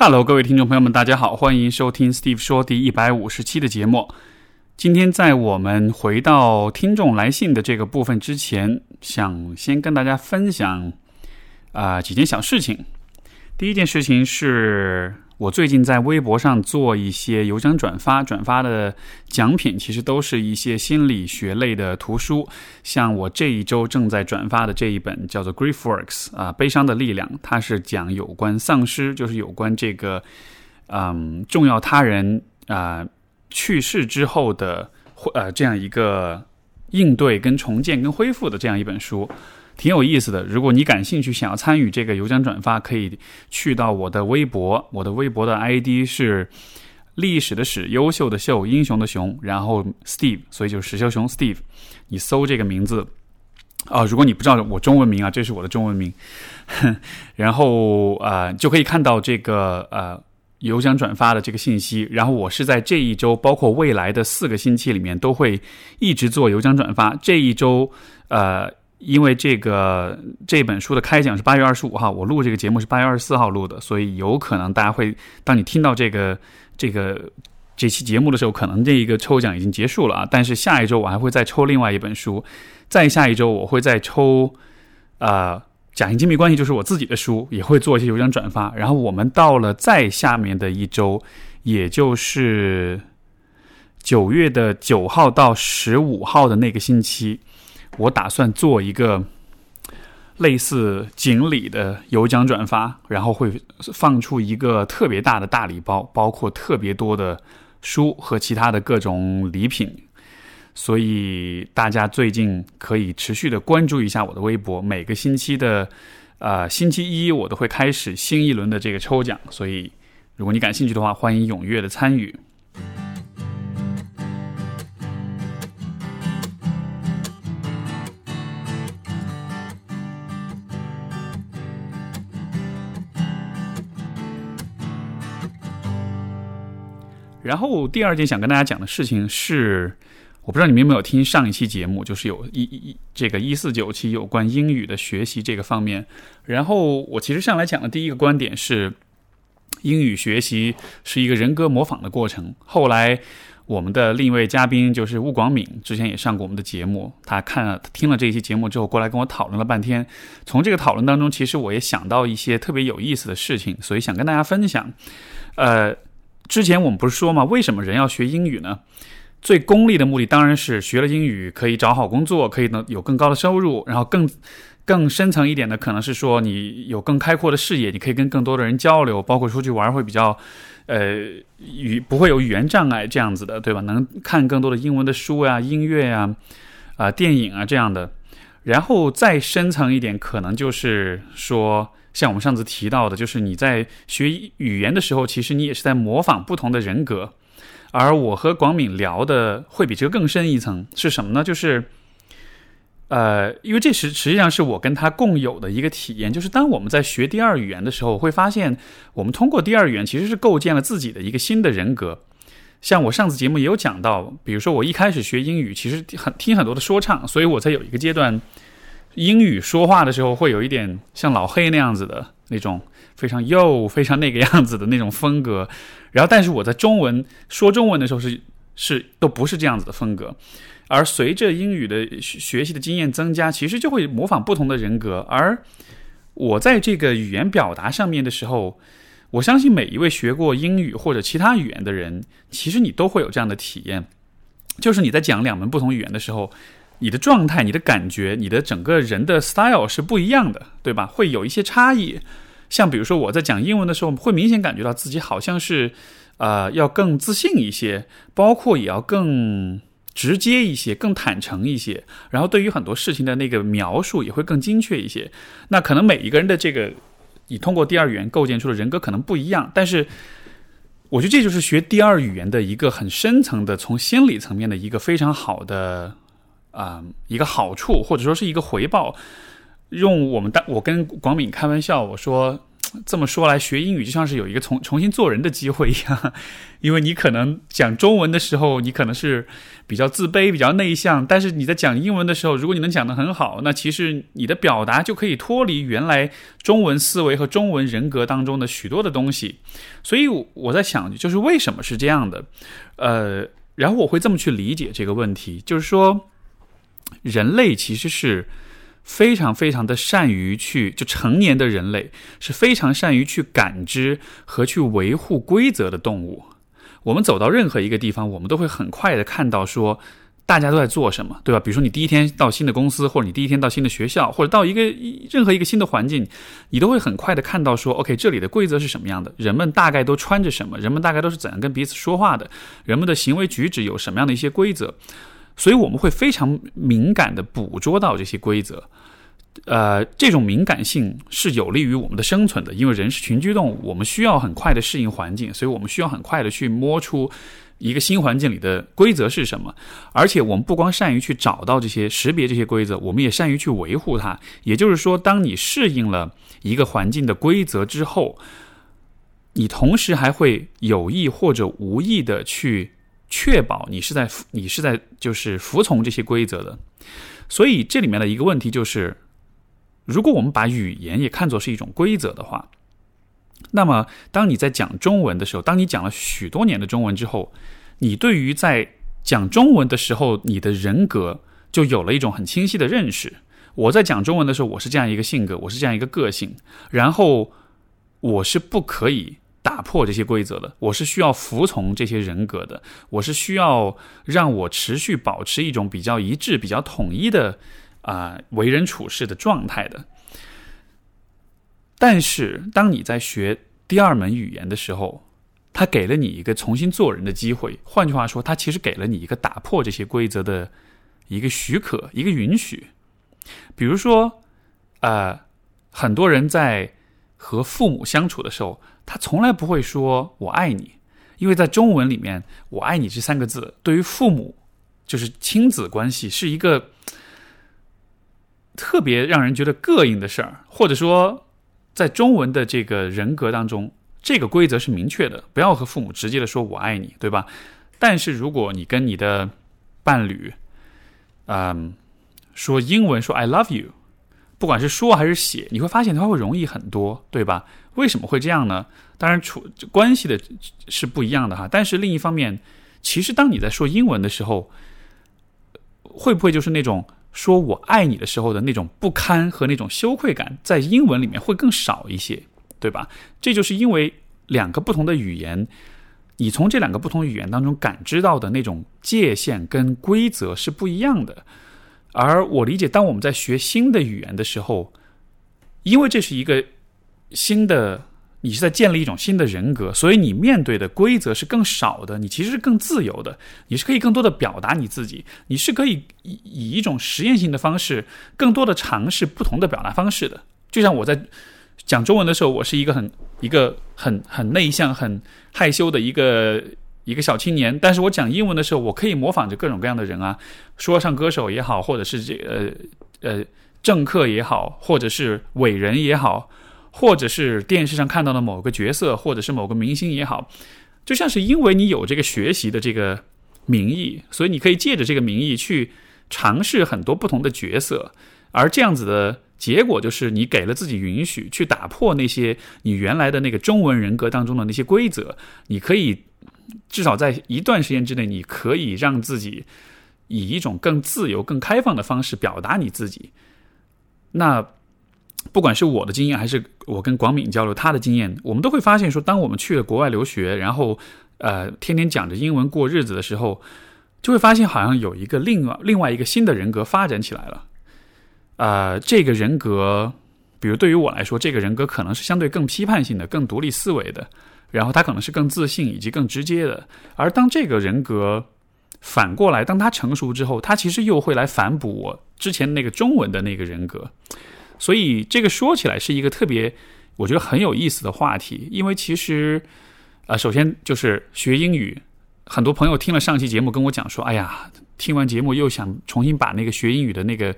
Hello，各位听众朋友们，大家好，欢迎收听 Steve 说第一百五十期的节目。今天在我们回到听众来信的这个部分之前，想先跟大家分享啊几件小事情。第一件事情是我最近在微博上做一些有奖转发，转发的奖品其实都是一些心理学类的图书，像我这一周正在转发的这一本叫做《Grief Works》啊，悲伤的力量，它是讲有关丧失，就是有关这个嗯重要他人啊去世之后的呃这样一个应对跟重建跟恢复的这样一本书。挺有意思的。如果你感兴趣，想要参与这个邮箱转发，可以去到我的微博。我的微博的 ID 是历史的史，优秀的秀，英雄的雄，然后 Steve，所以就是史秀雄 Steve。你搜这个名字啊，如果你不知道我中文名啊，这是我的中文名。然后啊，就可以看到这个呃邮箱转发的这个信息。然后我是在这一周，包括未来的四个星期里面，都会一直做邮箱转发。这一周呃。因为这个这本书的开奖是八月二十五号，我录这个节目是八月二十四号录的，所以有可能大家会，当你听到这个这个这期节目的时候，可能这一个抽奖已经结束了啊。但是下一周我还会再抽另外一本书，再下一周我会再抽啊，假性亲密关系就是我自己的书，也会做一些有奖转发。然后我们到了再下面的一周，也就是九月的九号到十五号的那个星期。我打算做一个类似锦鲤的有奖转发，然后会放出一个特别大的大礼包，包括特别多的书和其他的各种礼品。所以大家最近可以持续的关注一下我的微博，每个星期的呃星期一我都会开始新一轮的这个抽奖。所以如果你感兴趣的话，欢迎踊跃的参与。然后第二件想跟大家讲的事情是，我不知道你们有没有听上一期节目，就是有一一这个一四九期有关英语的学习这个方面。然后我其实上来讲的第一个观点是，英语学习是一个人格模仿的过程。后来我们的另一位嘉宾就是吴广敏，之前也上过我们的节目，他看了听了这一期节目之后，过来跟我讨论了半天。从这个讨论当中，其实我也想到一些特别有意思的事情，所以想跟大家分享。呃。之前我们不是说吗？为什么人要学英语呢？最功利的目的当然是学了英语可以找好工作，可以能有更高的收入。然后更更深层一点的，可能是说你有更开阔的视野，你可以跟更多的人交流，包括出去玩会比较呃语不会有语言障碍这样子的，对吧？能看更多的英文的书呀、音乐呀、啊电影啊这样的。然后再深层一点，可能就是说。像我们上次提到的，就是你在学语言的时候，其实你也是在模仿不同的人格。而我和广敏聊的会比这个更深一层，是什么呢？就是，呃，因为这实实际上是我跟他共有的一个体验，就是当我们在学第二语言的时候，会发现我们通过第二语言其实是构建了自己的一个新的人格。像我上次节目也有讲到，比如说我一开始学英语，其实很听很多的说唱，所以我在有一个阶段。英语说话的时候会有一点像老黑那样子的那种非常又、非常那个样子的那种风格，然后但是我在中文说中文的时候是是都不是这样子的风格，而随着英语的学习的经验增加，其实就会模仿不同的人格。而我在这个语言表达上面的时候，我相信每一位学过英语或者其他语言的人，其实你都会有这样的体验，就是你在讲两门不同语言的时候。你的状态、你的感觉、你的整个人的 style 是不一样的，对吧？会有一些差异。像比如说我在讲英文的时候，会明显感觉到自己好像是，呃，要更自信一些，包括也要更直接一些、更坦诚一些。然后对于很多事情的那个描述也会更精确一些。那可能每一个人的这个，你通过第二语言构建出的人格可能不一样，但是我觉得这就是学第二语言的一个很深层的、从心理层面的一个非常好的。啊，一个好处或者说是一个回报，用我们当我跟广敏开玩笑，我说这么说来，学英语就像是有一个重重新做人的机会一样，因为你可能讲中文的时候，你可能是比较自卑、比较内向，但是你在讲英文的时候，如果你能讲得很好，那其实你的表达就可以脱离原来中文思维和中文人格当中的许多的东西。所以我在想，就是为什么是这样的？呃，然后我会这么去理解这个问题，就是说，人类其实是。非常非常的善于去，就成年的人类是非常善于去感知和去维护规则的动物。我们走到任何一个地方，我们都会很快的看到说大家都在做什么，对吧？比如说你第一天到新的公司，或者你第一天到新的学校，或者到一个任何一个新的环境，你都会很快的看到说，OK，这里的规则是什么样的？人们大概都穿着什么？人们大概都是怎样跟彼此说话的？人们的行为举止有什么样的一些规则？所以我们会非常敏感的捕捉到这些规则，呃，这种敏感性是有利于我们的生存的，因为人是群居动物，我们需要很快的适应环境，所以我们需要很快的去摸出一个新环境里的规则是什么。而且我们不光善于去找到这些、识别这些规则，我们也善于去维护它。也就是说，当你适应了一个环境的规则之后，你同时还会有意或者无意的去。确保你是在你是在就是服从这些规则的，所以这里面的一个问题就是，如果我们把语言也看作是一种规则的话，那么当你在讲中文的时候，当你讲了许多年的中文之后，你对于在讲中文的时候，你的人格就有了一种很清晰的认识。我在讲中文的时候，我是这样一个性格，我是这样一个个性，然后我是不可以。打破这些规则的，我是需要服从这些人格的，我是需要让我持续保持一种比较一致、比较统一的啊为人处事的状态的。但是，当你在学第二门语言的时候，他给了你一个重新做人的机会。换句话说，他其实给了你一个打破这些规则的一个许可、一个允许。比如说，呃，很多人在和父母相处的时候。他从来不会说“我爱你”，因为在中文里面，“我爱你”这三个字对于父母，就是亲子关系，是一个特别让人觉得膈应的事儿。或者说，在中文的这个人格当中，这个规则是明确的，不要和父母直接的说“我爱你”，对吧？但是如果你跟你的伴侣，嗯，说英文说 “I love you”。不管是说还是写，你会发现它会容易很多，对吧？为什么会这样呢？当然，处关系的是不一样的哈。但是另一方面，其实当你在说英文的时候，会不会就是那种说我爱你的时候的那种不堪和那种羞愧感，在英文里面会更少一些，对吧？这就是因为两个不同的语言，你从这两个不同语言当中感知到的那种界限跟规则是不一样的。而我理解，当我们在学新的语言的时候，因为这是一个新的，你是在建立一种新的人格，所以你面对的规则是更少的，你其实是更自由的，你是可以更多的表达你自己，你是可以以以一种实验性的方式，更多的尝试不同的表达方式的。就像我在讲中文的时候，我是一个很一个很很内向、很害羞的一个。一个小青年，但是我讲英文的时候，我可以模仿着各种各样的人啊，说唱歌手也好，或者是这呃呃政客也好，或者是伟人也好，或者是电视上看到的某个角色，或者是某个明星也好，就像是因为你有这个学习的这个名义，所以你可以借着这个名义去尝试很多不同的角色，而这样子的结果就是你给了自己允许去打破那些你原来的那个中文人格当中的那些规则，你可以。至少在一段时间之内，你可以让自己以一种更自由、更开放的方式表达你自己。那不管是我的经验，还是我跟广敏交流他的经验，我们都会发现说，当我们去了国外留学，然后呃天天讲着英文过日子的时候，就会发现好像有一个另外另外一个新的人格发展起来了。啊，这个人格，比如对于我来说，这个人格可能是相对更批判性的、更独立思维的。然后他可能是更自信以及更直接的，而当这个人格反过来，当他成熟之后，他其实又会来反哺我之前那个中文的那个人格。所以这个说起来是一个特别，我觉得很有意思的话题。因为其实，啊，首先就是学英语，很多朋友听了上期节目跟我讲说，哎呀，听完节目又想重新把那个学英语的那个。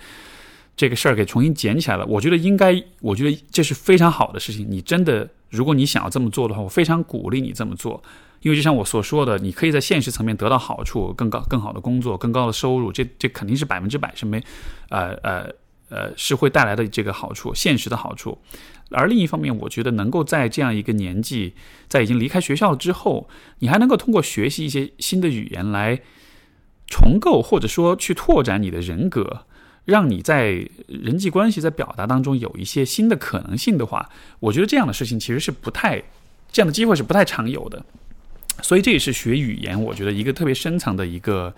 这个事儿给重新捡起来了。我觉得应该，我觉得这是非常好的事情。你真的，如果你想要这么做的话，我非常鼓励你这么做。因为就像我所说的，你可以在现实层面得到好处，更高、更好的工作，更高的收入，这这肯定是百分之百是没，呃呃呃，是会带来的这个好处，现实的好处。而另一方面，我觉得能够在这样一个年纪，在已经离开学校之后，你还能够通过学习一些新的语言来重构，或者说去拓展你的人格，让你在人际关系在表达当中有一些新的可能性的话，我觉得这样的事情其实是不太这样的机会是不太常有的。所以这也是学语言，我觉得一个特别深层的一个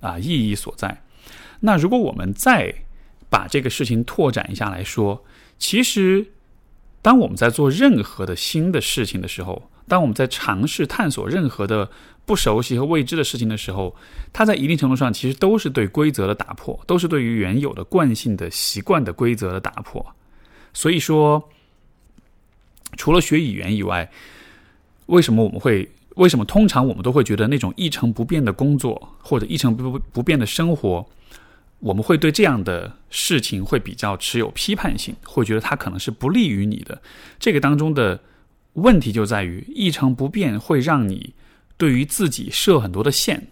啊意义所在。那如果我们再把这个事情拓展一下来说，其实当我们在做任何的新的事情的时候，当我们在尝试探索任何的不熟悉和未知的事情的时候，它在一定程度上其实都是对规则的打破，都是对于原有的惯性的习惯的规则的打破。所以说，除了学语言以外，为什么我们会？为什么通常我们都会觉得那种一成不变的工作或者一成不不变的生活，我们会对这样的事情会比较持有批判性，会觉得它可能是不利于你的。这个当中的问题就在于一成不变会让你对于自己设很多的线，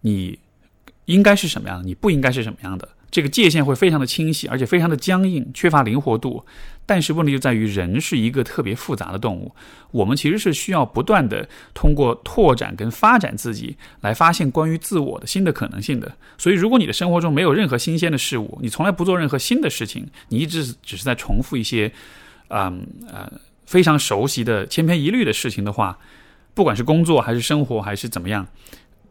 你应该是什么样的，你不应该是什么样的。这个界限会非常的清晰，而且非常的僵硬，缺乏灵活度。但是问题就在于，人是一个特别复杂的动物，我们其实是需要不断的通过拓展跟发展自己，来发现关于自我的新的可能性的。所以，如果你的生活中没有任何新鲜的事物，你从来不做任何新的事情，你一直只是在重复一些，嗯呃非常熟悉的千篇一律的事情的话，不管是工作还是生活还是怎么样，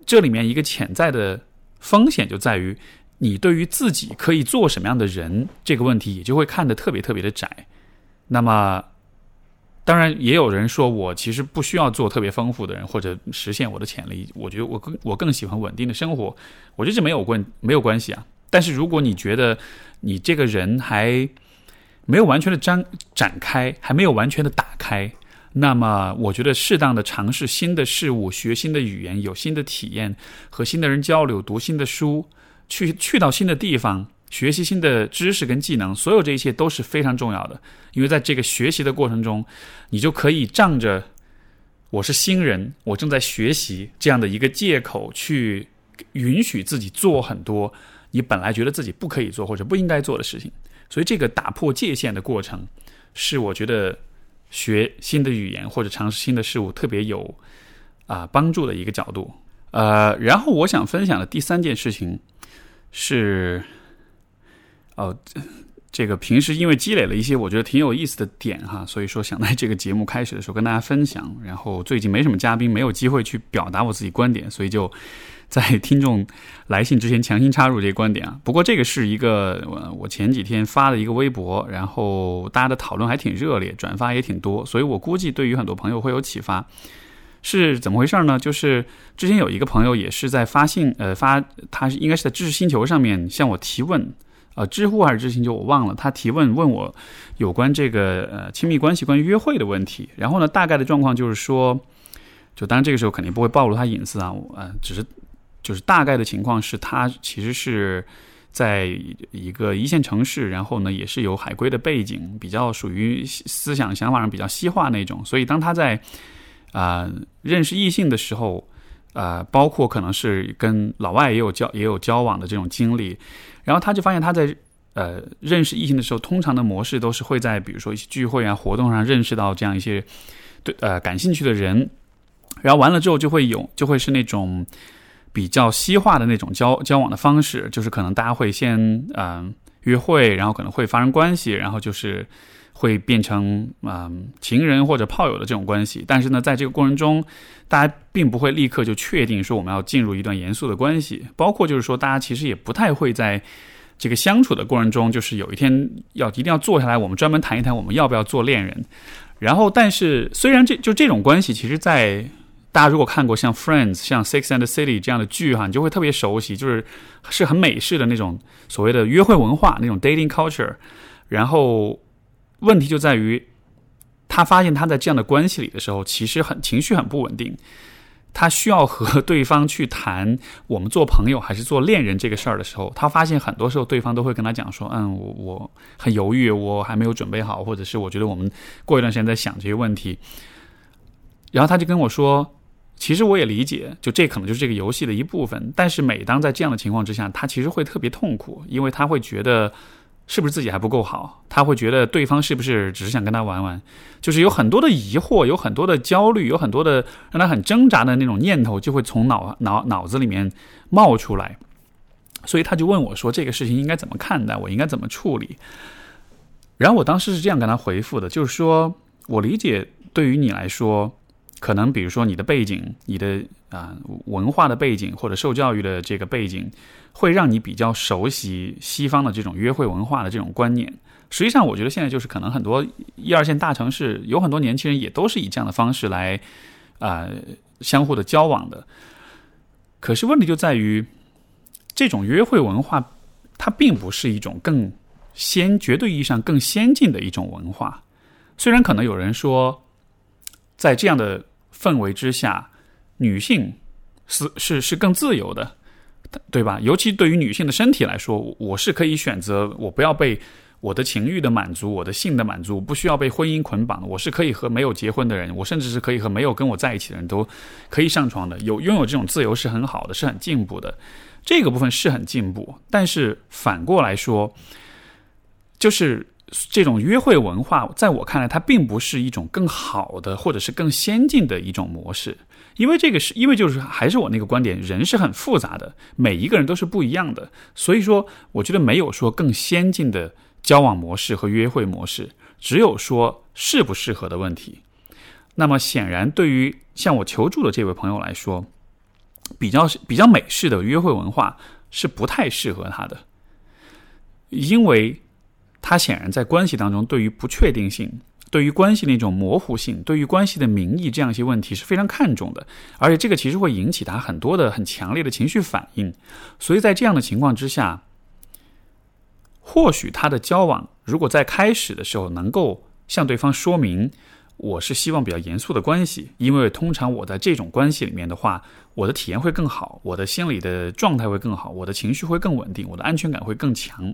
这里面一个潜在的风险就在于。你对于自己可以做什么样的人这个问题，也就会看得特别特别的窄。那么，当然也有人说我其实不需要做特别丰富的人，或者实现我的潜力。我觉得我更我更喜欢稳定的生活。我觉得这没有关没有关系啊。但是如果你觉得你这个人还没有完全的展展开，还没有完全的打开，那么我觉得适当的尝试新的事物，学新的语言，有新的体验，和新的人交流，读新的书。去去到新的地方，学习新的知识跟技能，所有这一切都是非常重要的。因为在这个学习的过程中，你就可以仗着我是新人，我正在学习这样的一个借口，去允许自己做很多你本来觉得自己不可以做或者不应该做的事情。所以，这个打破界限的过程，是我觉得学新的语言或者尝试新的事物特别有啊帮助的一个角度。呃，然后我想分享的第三件事情。是，哦，这个平时因为积累了一些我觉得挺有意思的点哈，所以说想在这个节目开始的时候跟大家分享。然后最近没什么嘉宾，没有机会去表达我自己观点，所以就在听众来信之前强行插入这个观点啊。不过这个是一个我前几天发的一个微博，然后大家的讨论还挺热烈，转发也挺多，所以我估计对于很多朋友会有启发。是怎么回事呢？就是之前有一个朋友也是在发信，呃，发他是应该是在知识星球上面向我提问，呃，知乎还是知识星球我忘了。他提问问我有关这个呃亲密关系、关于约会的问题。然后呢，大概的状况就是说，就当然这个时候肯定不会暴露他隐私啊，呃，只是就是大概的情况是他其实是在一个一线城市，然后呢也是有海归的背景，比较属于思想想法上比较西化那种，所以当他在。啊，认识异性的时候，啊，包括可能是跟老外也有交也有交往的这种经历，然后他就发现他在呃认识异性的时候，通常的模式都是会在比如说一些聚会啊活动上认识到这样一些对呃感兴趣的人，然后完了之后就会有就会是那种比较西化的那种交交往的方式，就是可能大家会先嗯约会，然后可能会发生关系，然后就是。会变成嗯情人或者炮友的这种关系，但是呢，在这个过程中，大家并不会立刻就确定说我们要进入一段严肃的关系。包括就是说，大家其实也不太会在这个相处的过程中，就是有一天要一定要坐下来，我们专门谈一谈我们要不要做恋人。然后，但是虽然这就这种关系，其实，在大家如果看过像《Friends》、像《Sex and the City》这样的剧哈，你就会特别熟悉，就是是很美式的那种所谓的约会文化，那种 dating culture，然后。问题就在于，他发现他在这样的关系里的时候，其实很情绪很不稳定。他需要和对方去谈我们做朋友还是做恋人这个事儿的时候，他发现很多时候对方都会跟他讲说：“嗯，我我很犹豫，我还没有准备好，或者是我觉得我们过一段时间再想这些问题。”然后他就跟我说：“其实我也理解，就这可能就是这个游戏的一部分。但是每当在这样的情况之下，他其实会特别痛苦，因为他会觉得。”是不是自己还不够好？他会觉得对方是不是只是想跟他玩玩？就是有很多的疑惑，有很多的焦虑，有很多的让他很挣扎的那种念头，就会从脑脑脑子里面冒出来。所以他就问我说：“这个事情应该怎么看待？我应该怎么处理？”然后我当时是这样跟他回复的，就是说我理解，对于你来说，可能比如说你的背景，你的啊文化的背景或者受教育的这个背景。会让你比较熟悉西方的这种约会文化的这种观念。实际上，我觉得现在就是可能很多一二线大城市有很多年轻人也都是以这样的方式来啊相互的交往的。可是问题就在于，这种约会文化它并不是一种更先绝对意义上更先进的一种文化。虽然可能有人说，在这样的氛围之下，女性是是是更自由的。对吧？尤其对于女性的身体来说，我是可以选择，我不要被我的情欲的满足、我的性的满足，不需要被婚姻捆绑。我是可以和没有结婚的人，我甚至是可以和没有跟我在一起的人都可以上床的。有拥有这种自由是很好的，是很进步的。这个部分是很进步，但是反过来说，就是这种约会文化，在我看来，它并不是一种更好的或者是更先进的一种模式。因为这个是因为就是还是我那个观点，人是很复杂的，每一个人都是不一样的，所以说我觉得没有说更先进的交往模式和约会模式，只有说适不适合的问题。那么显然，对于向我求助的这位朋友来说，比较比较美式的约会文化是不太适合他的，因为他显然在关系当中对于不确定性。对于关系那种模糊性，对于关系的名义这样一些问题是非常看重的，而且这个其实会引起他很多的很强烈的情绪反应。所以在这样的情况之下，或许他的交往如果在开始的时候能够向对方说明，我是希望比较严肃的关系，因为通常我在这种关系里面的话，我的体验会更好，我的心理的状态会更好，我的情绪会更稳定，我的安全感会更强。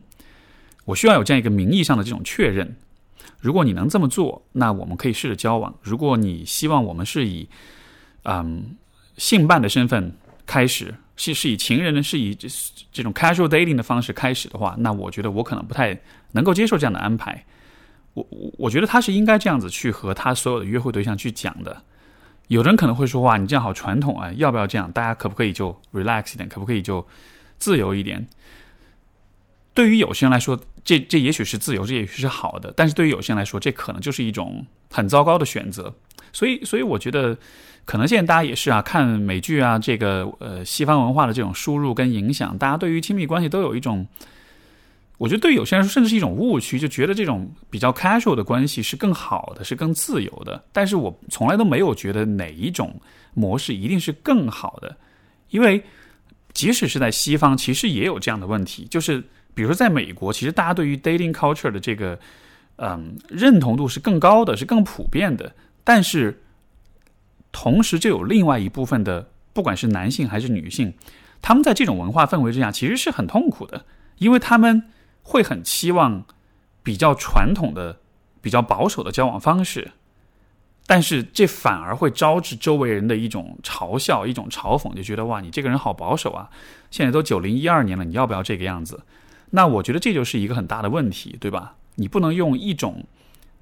我需要有这样一个名义上的这种确认。如果你能这么做，那我们可以试着交往。如果你希望我们是以，嗯，性伴的身份开始，是是以情人呢，是以这这种 casual dating 的方式开始的话，那我觉得我可能不太能够接受这样的安排。我我我觉得他是应该这样子去和他所有的约会对象去讲的。有人可能会说：“哇，你这样好传统啊，要不要这样？大家可不可以就 relax 一点？可不可以就自由一点？”对于有些人来说，这这也许是自由，这也许是好的，但是对于有些人来说，这可能就是一种很糟糕的选择。所以，所以我觉得，可能现在大家也是啊，看美剧啊，这个呃西方文化的这种输入跟影响，大家对于亲密关系都有一种，我觉得对有些人说，甚至是一种误区，就觉得这种比较 casual 的关系是更好的，是更自由的。但是我从来都没有觉得哪一种模式一定是更好的，因为即使是在西方，其实也有这样的问题，就是。比如说，在美国，其实大家对于 dating culture 的这个，嗯，认同度是更高的，是更普遍的。但是，同时就有另外一部分的，不管是男性还是女性，他们在这种文化氛围之下，其实是很痛苦的，因为他们会很期望比较传统的、比较保守的交往方式，但是这反而会招致周围人的一种嘲笑、一种嘲讽，就觉得哇，你这个人好保守啊！现在都九零一二年了，你要不要这个样子？那我觉得这就是一个很大的问题，对吧？你不能用一种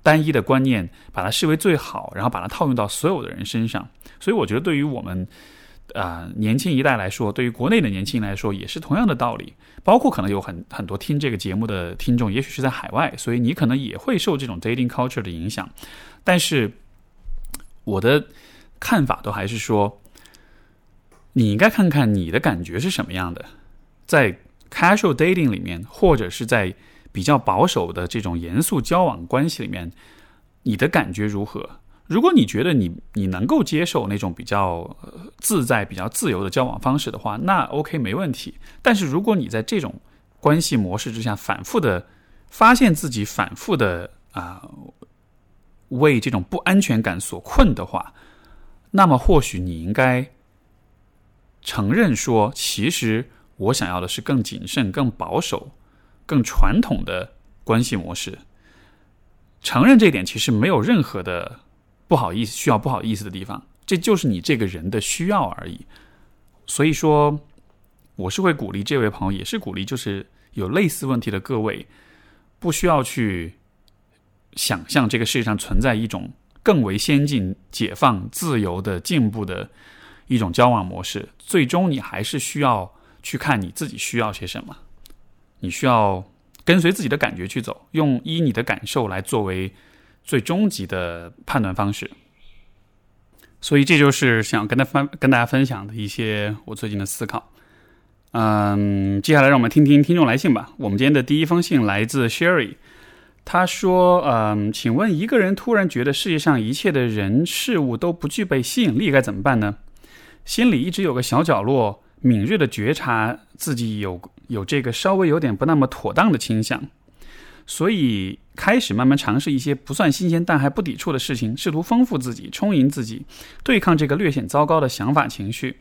单一的观念把它视为最好，然后把它套用到所有的人身上。所以我觉得，对于我们啊年轻一代来说，对于国内的年轻人来说，也是同样的道理。包括可能有很很多听这个节目的听众，也许是在海外，所以你可能也会受这种 dating culture 的影响。但是我的看法都还是说，你应该看看你的感觉是什么样的，在。Casual dating 里面，或者是在比较保守的这种严肃交往关系里面，你的感觉如何？如果你觉得你你能够接受那种比较自在、比较自由的交往方式的话，那 OK 没问题。但是如果你在这种关系模式之下反复的发现自己反复的啊为这种不安全感所困的话，那么或许你应该承认说，其实我想要的是更谨慎、更保守、更传统的关系模式。承认这一点其实没有任何的不好意思，需要不好意思的地方，这就是你这个人的需要而已。所以说，我是会鼓励这位朋友，也是鼓励就是有类似问题的各位，不需要去想象这个世界上存在一种更为先进、解放、自由的进步的。一种交往模式，最终你还是需要去看你自己需要些什么，你需要跟随自己的感觉去走，用依你的感受来作为最终极的判断方式。所以这就是想跟他分跟大家分享的一些我最近的思考。嗯，接下来让我们听听听众来信吧。我们今天的第一封信来自 Sherry，他说：“嗯，请问一个人突然觉得世界上一切的人事物都不具备吸引力，该怎么办呢？”心里一直有个小角落，敏锐的觉察自己有有这个稍微有点不那么妥当的倾向，所以开始慢慢尝试一些不算新鲜但还不抵触的事情，试图丰富自己、充盈自己，对抗这个略显糟糕的想法情绪。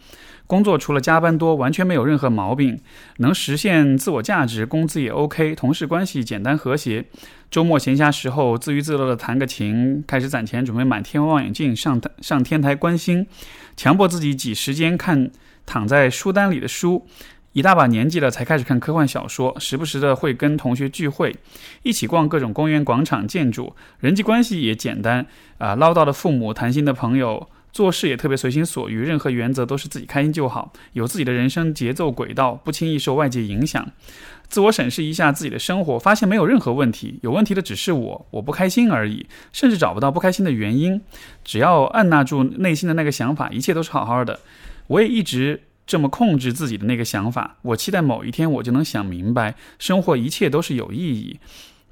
工作除了加班多，完全没有任何毛病，能实现自我价值，工资也 OK，同事关系简单和谐。周末闲暇时候，自娱自乐的弹个琴，开始攒钱准备满天文望远镜上上天台观星，强迫自己挤时间看躺在书单里的书。一大把年纪了才开始看科幻小说，时不时的会跟同学聚会，一起逛各种公园、广场、建筑，人际关系也简单啊，唠叨的父母，谈心的朋友。做事也特别随心所欲，任何原则都是自己开心就好，有自己的人生节奏轨道，不轻易受外界影响。自我审视一下自己的生活，发现没有任何问题，有问题的只是我，我不开心而已，甚至找不到不开心的原因。只要按捺住内心的那个想法，一切都是好好的。我也一直这么控制自己的那个想法。我期待某一天我就能想明白，生活一切都是有意义，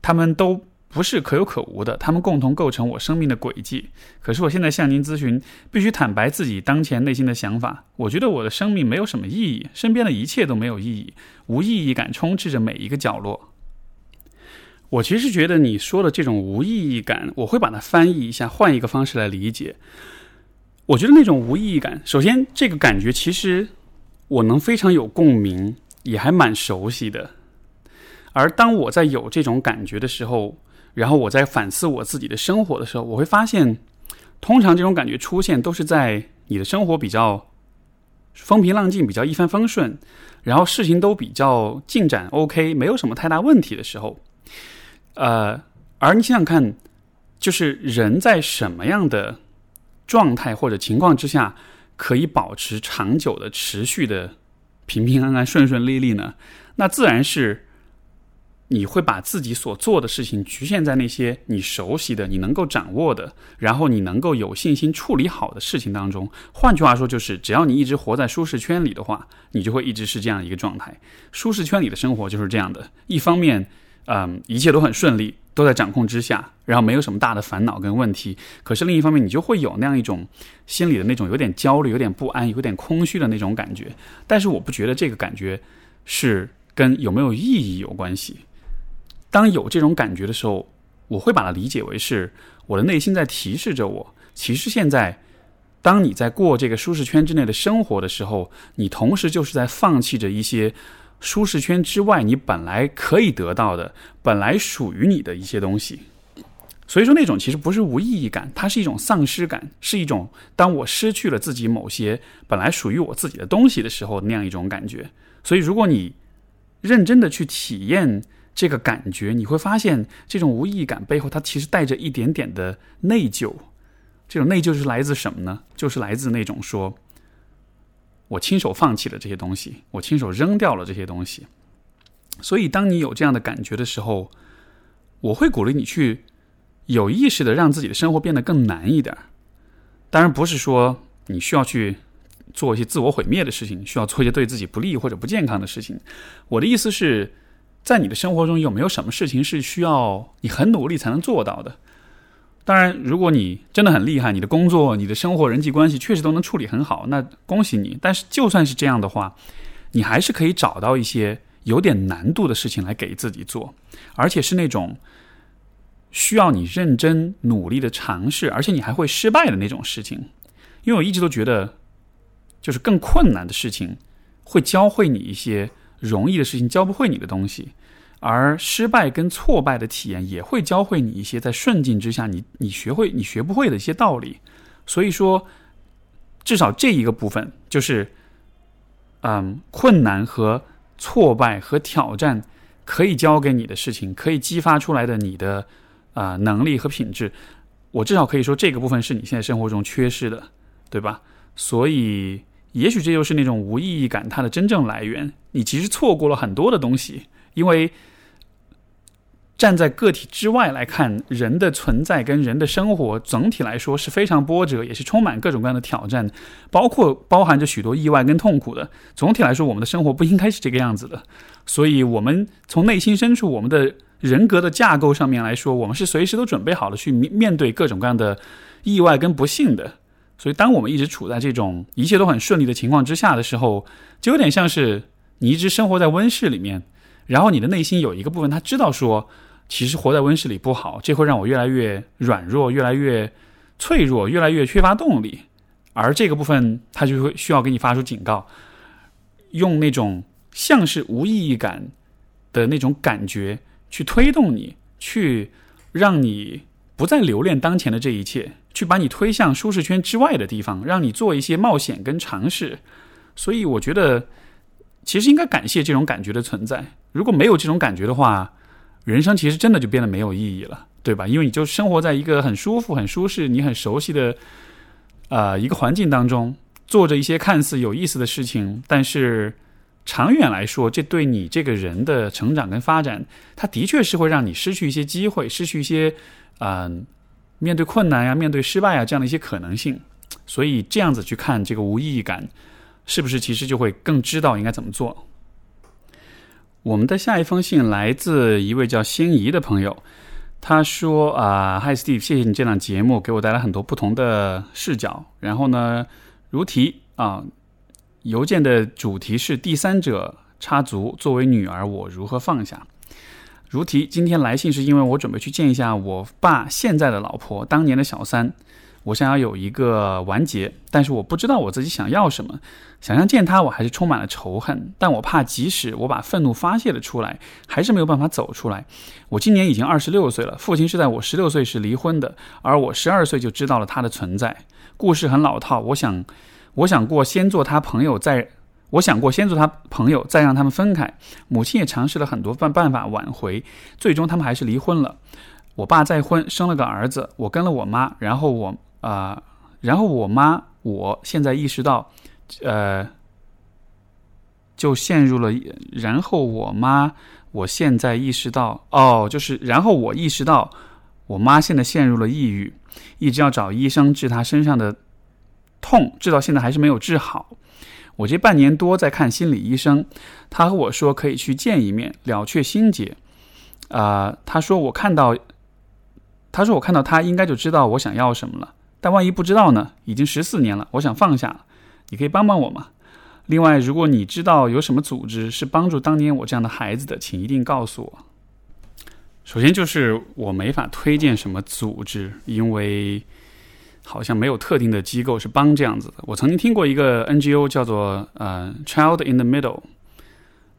他们都。不是可有可无的，他们共同构成我生命的轨迹。可是我现在向您咨询，必须坦白自己当前内心的想法。我觉得我的生命没有什么意义，身边的一切都没有意义，无意义感充斥着每一个角落。我其实觉得你说的这种无意义感，我会把它翻译一下，换一个方式来理解。我觉得那种无意义感，首先这个感觉其实我能非常有共鸣，也还蛮熟悉的。而当我在有这种感觉的时候，然后我在反思我自己的生活的时候，我会发现，通常这种感觉出现都是在你的生活比较风平浪静、比较一帆风顺，然后事情都比较进展 OK，没有什么太大问题的时候。呃，而你想想看，就是人在什么样的状态或者情况之下，可以保持长久的、持续的平平安安、顺顺利利呢？那自然是。你会把自己所做的事情局限在那些你熟悉的、你能够掌握的，然后你能够有信心处理好的事情当中。换句话说，就是只要你一直活在舒适圈里的话，你就会一直是这样一个状态。舒适圈里的生活就是这样的：一方面，嗯，一切都很顺利，都在掌控之下，然后没有什么大的烦恼跟问题；可是另一方面，你就会有那样一种心里的那种有点焦虑、有点不安、有点空虚的那种感觉。但是我不觉得这个感觉是跟有没有意义有关系。当有这种感觉的时候，我会把它理解为是我的内心在提示着我，其实现在，当你在过这个舒适圈之内的生活的时候，你同时就是在放弃着一些舒适圈之外你本来可以得到的、本来属于你的一些东西。所以说，那种其实不是无意义感，它是一种丧失感，是一种当我失去了自己某些本来属于我自己的东西的时候那样一种感觉。所以，如果你认真的去体验。这个感觉，你会发现，这种无意义感背后，它其实带着一点点的内疚。这种内疚是来自什么呢？就是来自那种说，我亲手放弃了这些东西，我亲手扔掉了这些东西。所以，当你有这样的感觉的时候，我会鼓励你去有意识的让自己的生活变得更难一点。当然，不是说你需要去做一些自我毁灭的事情，需要做一些对自己不利或者不健康的事情。我的意思是。在你的生活中有没有什么事情是需要你很努力才能做到的？当然，如果你真的很厉害，你的工作、你的生活、人际关系确实都能处理很好，那恭喜你。但是，就算是这样的话，你还是可以找到一些有点难度的事情来给自己做，而且是那种需要你认真努力的尝试，而且你还会失败的那种事情。因为我一直都觉得，就是更困难的事情会教会你一些容易的事情教不会你的东西，而失败跟挫败的体验也会教会你一些在顺境之下你你学会你学不会的一些道理。所以说，至少这一个部分就是，嗯，困难和挫败和挑战可以教给你的事情，可以激发出来的你的啊能力和品质。我至少可以说，这个部分是你现在生活中缺失的，对吧？所以，也许这就是那种无意义感它的真正来源。你其实错过了很多的东西，因为站在个体之外来看，人的存在跟人的生活总体来说是非常波折，也是充满各种各样的挑战，包括包含着许多意外跟痛苦的。总体来说，我们的生活不应该是这个样子的。所以，我们从内心深处，我们的。人格的架构上面来说，我们是随时都准备好了去面面对各种各样的意外跟不幸的。所以，当我们一直处在这种一切都很顺利的情况之下的时候，就有点像是你一直生活在温室里面，然后你的内心有一个部分，他知道说，其实活在温室里不好，这会让我越来越软弱，越来越脆弱，越来越缺乏动力。而这个部分，他就会需要给你发出警告，用那种像是无意义感的那种感觉。去推动你，去让你不再留恋当前的这一切，去把你推向舒适圈之外的地方，让你做一些冒险跟尝试。所以，我觉得其实应该感谢这种感觉的存在。如果没有这种感觉的话，人生其实真的就变得没有意义了，对吧？因为你就生活在一个很舒服、很舒适、你很熟悉的呃一个环境当中，做着一些看似有意思的事情，但是。长远来说，这对你这个人的成长跟发展，它的确是会让你失去一些机会，失去一些，嗯，面对困难呀、面对失败啊这样的一些可能性。所以这样子去看这个无意义感，是不是其实就会更知道应该怎么做？我们的下一封信来自一位叫心仪的朋友，他说：“啊，Hi Steve，谢谢你这档节目给我带来很多不同的视角。然后呢，如题啊。”邮件的主题是第三者插足，作为女儿，我如何放下？如题，今天来信是因为我准备去见一下我爸现在的老婆，当年的小三。我想要有一个完结，但是我不知道我自己想要什么。想象见他，我还是充满了仇恨，但我怕即使我把愤怒发泄了出来，还是没有办法走出来。我今年已经二十六岁了，父亲是在我十六岁时离婚的，而我十二岁就知道了他的存在。故事很老套，我想。我想过先做他朋友，再我想过先做他朋友，再让他们分开。母亲也尝试了很多办办法挽回，最终他们还是离婚了。我爸再婚，生了个儿子。我跟了我妈，然后我啊，然后我妈，我现在意识到，呃，就陷入了。然后我妈，我现在意识到，哦，就是然后我意识到，我妈现在陷入了抑郁，一直要找医生治她身上的。痛治到现在还是没有治好，我这半年多在看心理医生，他和我说可以去见一面了却心结。啊，他说我看到，他说我看到他应该就知道我想要什么了。但万一不知道呢？已经十四年了，我想放下了。你可以帮帮我吗？另外，如果你知道有什么组织是帮助当年我这样的孩子的，请一定告诉我。首先就是我没法推荐什么组织，因为。好像没有特定的机构是帮这样子的。我曾经听过一个 NGO 叫做呃 Child in the Middle，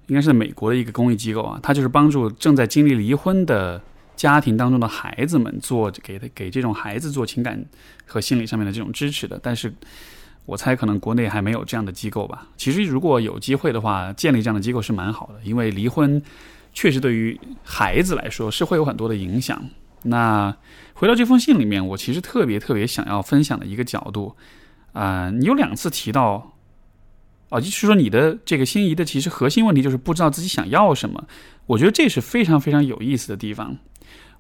应该是美国的一个公益机构啊，它就是帮助正在经历离婚的家庭当中的孩子们做给给这种孩子做情感和心理上面的这种支持的。但是我猜可能国内还没有这样的机构吧。其实如果有机会的话，建立这样的机构是蛮好的，因为离婚确实对于孩子来说是会有很多的影响。那回到这封信里面，我其实特别特别想要分享的一个角度，啊，你有两次提到，啊，就是说你的这个心仪的其实核心问题就是不知道自己想要什么。我觉得这是非常非常有意思的地方。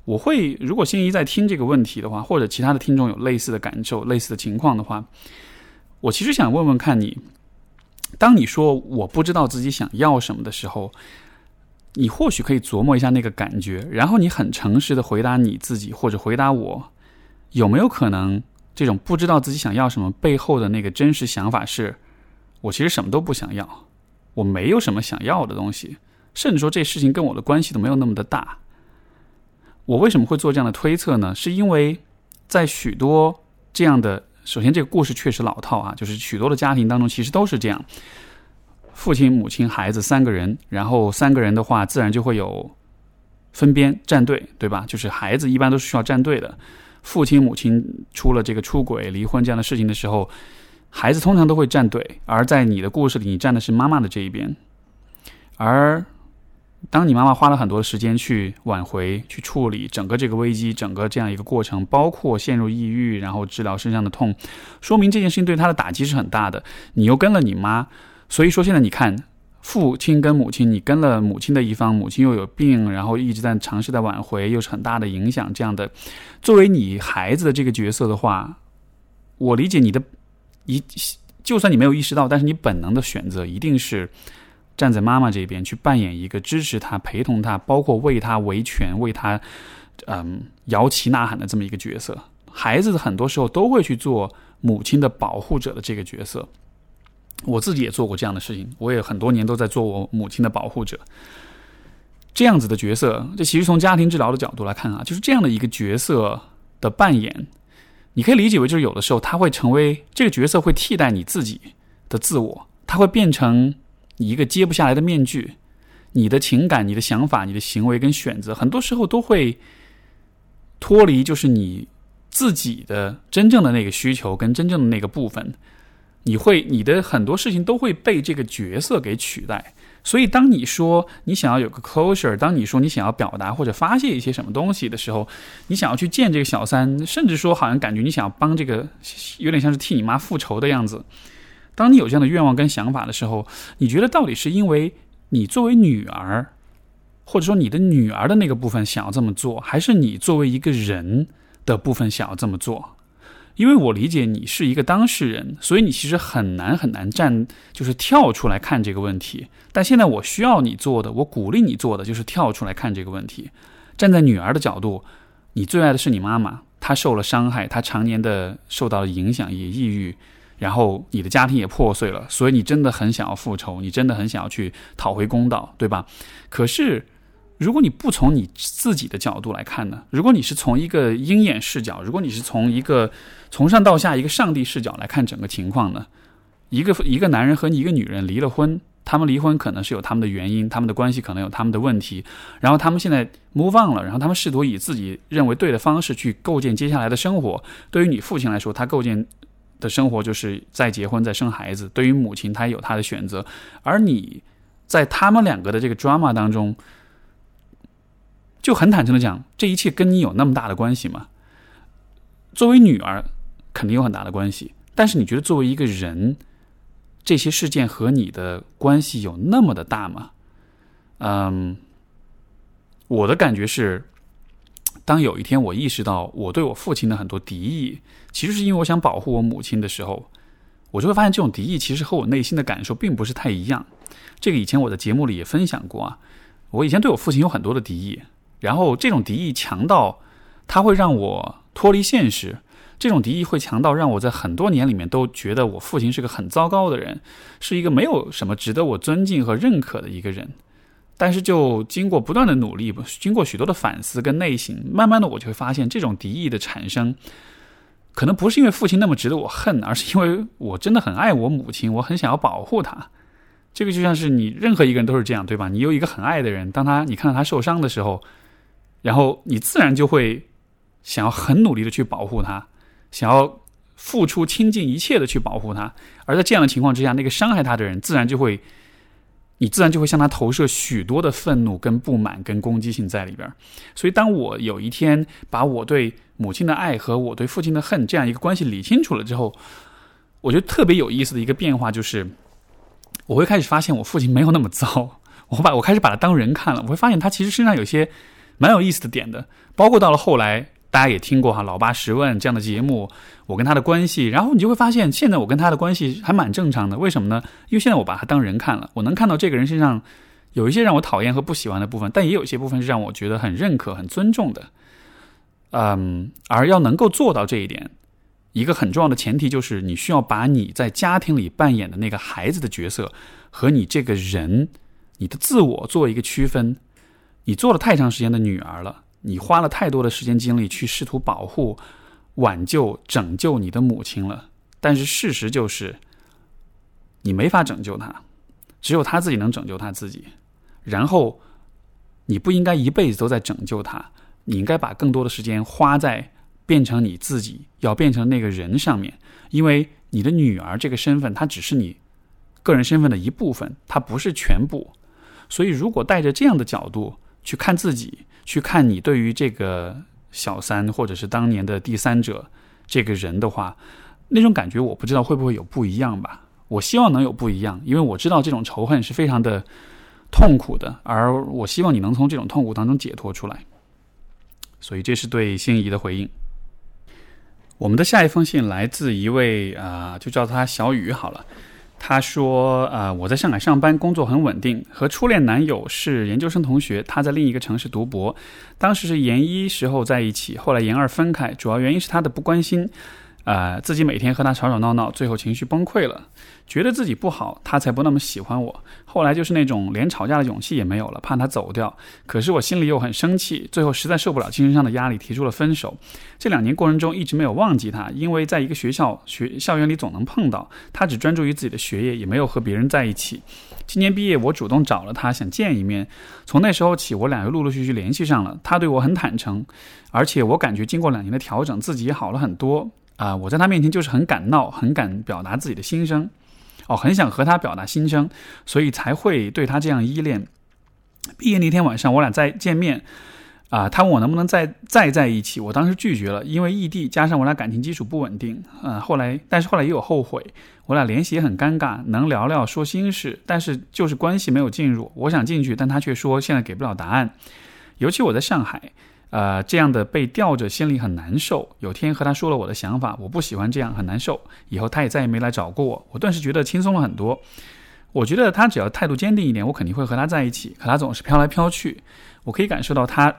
我会如果心仪在听这个问题的话，或者其他的听众有类似的感受、类似的情况的话，我其实想问问看你，当你说我不知道自己想要什么的时候。你或许可以琢磨一下那个感觉，然后你很诚实的回答你自己，或者回答我，有没有可能这种不知道自己想要什么背后的那个真实想法是，我其实什么都不想要，我没有什么想要的东西，甚至说这事情跟我的关系都没有那么的大。我为什么会做这样的推测呢？是因为在许多这样的首先这个故事确实老套啊，就是许多的家庭当中其实都是这样，父亲、母亲、孩子三个人，然后三个人的话，自然就会有分边站队，对吧？就是孩子一般都是需要站队的。父亲、母亲出了这个出轨、离婚这样的事情的时候，孩子通常都会站队，而在你的故事里，你站的是妈妈的这一边，而。当你妈妈花了很多时间去挽回、去处理整个这个危机、整个这样一个过程，包括陷入抑郁，然后治疗身上的痛，说明这件事情对她的打击是很大的。你又跟了你妈，所以说现在你看，父亲跟母亲，你跟了母亲的一方，母亲又有病，然后一直在尝试在挽回，又是很大的影响。这样的，作为你孩子的这个角色的话，我理解你的，一就算你没有意识到，但是你本能的选择一定是。站在妈妈这边去扮演一个支持她、陪同她，包括为她维权、为她嗯摇旗呐喊的这么一个角色。孩子很多时候都会去做母亲的保护者的这个角色。我自己也做过这样的事情，我也很多年都在做我母亲的保护者。这样子的角色，这其实从家庭治疗的角度来看啊，就是这样的一个角色的扮演，你可以理解为就是有的时候他会成为这个角色会替代你自己的自我，他会变成。一个揭不下来的面具，你的情感、你的想法、你的行为跟选择，很多时候都会脱离，就是你自己的真正的那个需求跟真正的那个部分。你会，你的很多事情都会被这个角色给取代。所以，当你说你想要有个 closure，当你说你想要表达或者发泄一些什么东西的时候，你想要去见这个小三，甚至说好像感觉你想要帮这个，有点像是替你妈复仇的样子。当你有这样的愿望跟想法的时候，你觉得到底是因为你作为女儿，或者说你的女儿的那个部分想要这么做，还是你作为一个人的部分想要这么做？因为我理解你是一个当事人，所以你其实很难很难站，就是跳出来看这个问题。但现在我需要你做的，我鼓励你做的，就是跳出来看这个问题。站在女儿的角度，你最爱的是你妈妈，她受了伤害，她常年的受到了影响，也抑郁。然后你的家庭也破碎了，所以你真的很想要复仇，你真的很想要去讨回公道，对吧？可是，如果你不从你自己的角度来看呢？如果你是从一个鹰眼视角，如果你是从一个从上到下一个上帝视角来看整个情况呢？一个一个男人和一个女人离了婚，他们离婚可能是有他们的原因，他们的关系可能有他们的问题，然后他们现在 move on 了，然后他们试图以自己认为对的方式去构建接下来的生活。对于你父亲来说，他构建。的生活就是再结婚再生孩子。对于母亲，她有她的选择。而你在他们两个的这个 drama 当中，就很坦诚的讲，这一切跟你有那么大的关系吗？作为女儿，肯定有很大的关系。但是你觉得作为一个人，这些事件和你的关系有那么的大吗？嗯，我的感觉是。当有一天我意识到我对我父亲的很多敌意，其实是因为我想保护我母亲的时候，我就会发现这种敌意其实和我内心的感受并不是太一样。这个以前我在节目里也分享过啊，我以前对我父亲有很多的敌意，然后这种敌意强到他会让我脱离现实，这种敌意会强到让我在很多年里面都觉得我父亲是个很糟糕的人，是一个没有什么值得我尊敬和认可的一个人。但是，就经过不断的努力，经过许多的反思跟内省，慢慢的，我就会发现，这种敌意的产生，可能不是因为父亲那么值得我恨，而是因为我真的很爱我母亲，我很想要保护她。这个就像是你任何一个人都是这样，对吧？你有一个很爱的人，当他你看到他受伤的时候，然后你自然就会想要很努力的去保护他，想要付出倾尽一切的去保护他。而在这样的情况之下，那个伤害他的人，自然就会。你自然就会向他投射许多的愤怒、跟不满、跟攻击性在里边。所以，当我有一天把我对母亲的爱和我对父亲的恨这样一个关系理清楚了之后，我觉得特别有意思的一个变化就是，我会开始发现我父亲没有那么糟。我把我开始把他当人看了，我会发现他其实身上有些蛮有意思的点的，包括到了后来。大家也听过哈《老八十问》这样的节目，我跟他的关系，然后你就会发现，现在我跟他的关系还蛮正常的。为什么呢？因为现在我把他当人看了，我能看到这个人身上有一些让我讨厌和不喜欢的部分，但也有一些部分是让我觉得很认可、很尊重的。嗯，而要能够做到这一点，一个很重要的前提就是，你需要把你在家庭里扮演的那个孩子的角色和你这个人、你的自我做一个区分。你做了太长时间的女儿了。你花了太多的时间精力去试图保护挽救、拯救你的母亲了。但是事实就是，你没法拯救她，只有她自己能拯救她自己。然后，你不应该一辈子都在拯救她，你应该把更多的时间花在变成你自己要变成那个人上面。因为你的女儿这个身份，她只是你个人身份的一部分，它不是全部。所以，如果带着这样的角度去看自己，去看你对于这个小三或者是当年的第三者这个人的话，那种感觉我不知道会不会有不一样吧？我希望能有不一样，因为我知道这种仇恨是非常的痛苦的，而我希望你能从这种痛苦当中解脱出来。所以这是对心仪的回应。我们的下一封信来自一位啊，就叫他小雨好了。他说：“啊，我在上海上班，工作很稳定，和初恋男友是研究生同学，他在另一个城市读博，当时是研一时候在一起，后来研二分开，主要原因是他的不关心。”啊，自己每天和他吵吵闹闹，最后情绪崩溃了，觉得自己不好，他才不那么喜欢我。后来就是那种连吵架的勇气也没有了，怕他走掉。可是我心里又很生气，最后实在受不了精神上的压力，提出了分手。这两年过程中一直没有忘记他，因为在一个学校学校园里总能碰到他，只专注于自己的学业，也没有和别人在一起。今年毕业，我主动找了他，想见一面。从那时候起，我俩又陆陆续续联系上了。他对我很坦诚，而且我感觉经过两年的调整，自己也好了很多。啊，我在他面前就是很敢闹，很敢表达自己的心声，哦，很想和他表达心声，所以才会对他这样依恋。毕业那天晚上，我俩再见面，啊，他问我能不能再再在一起，我当时拒绝了，因为异地加上我俩感情基础不稳定，嗯，后来，但是后来也有后悔，我俩联系也很尴尬，能聊聊说心事，但是就是关系没有进入，我想进去，但他却说现在给不了答案，尤其我在上海。呃，这样的被吊着，心里很难受。有天和他说了我的想法，我不喜欢这样，很难受。以后他也再也没来找过我，我顿时觉得轻松了很多。我觉得他只要态度坚定一点，我肯定会和他在一起。可他总是飘来飘去，我可以感受到他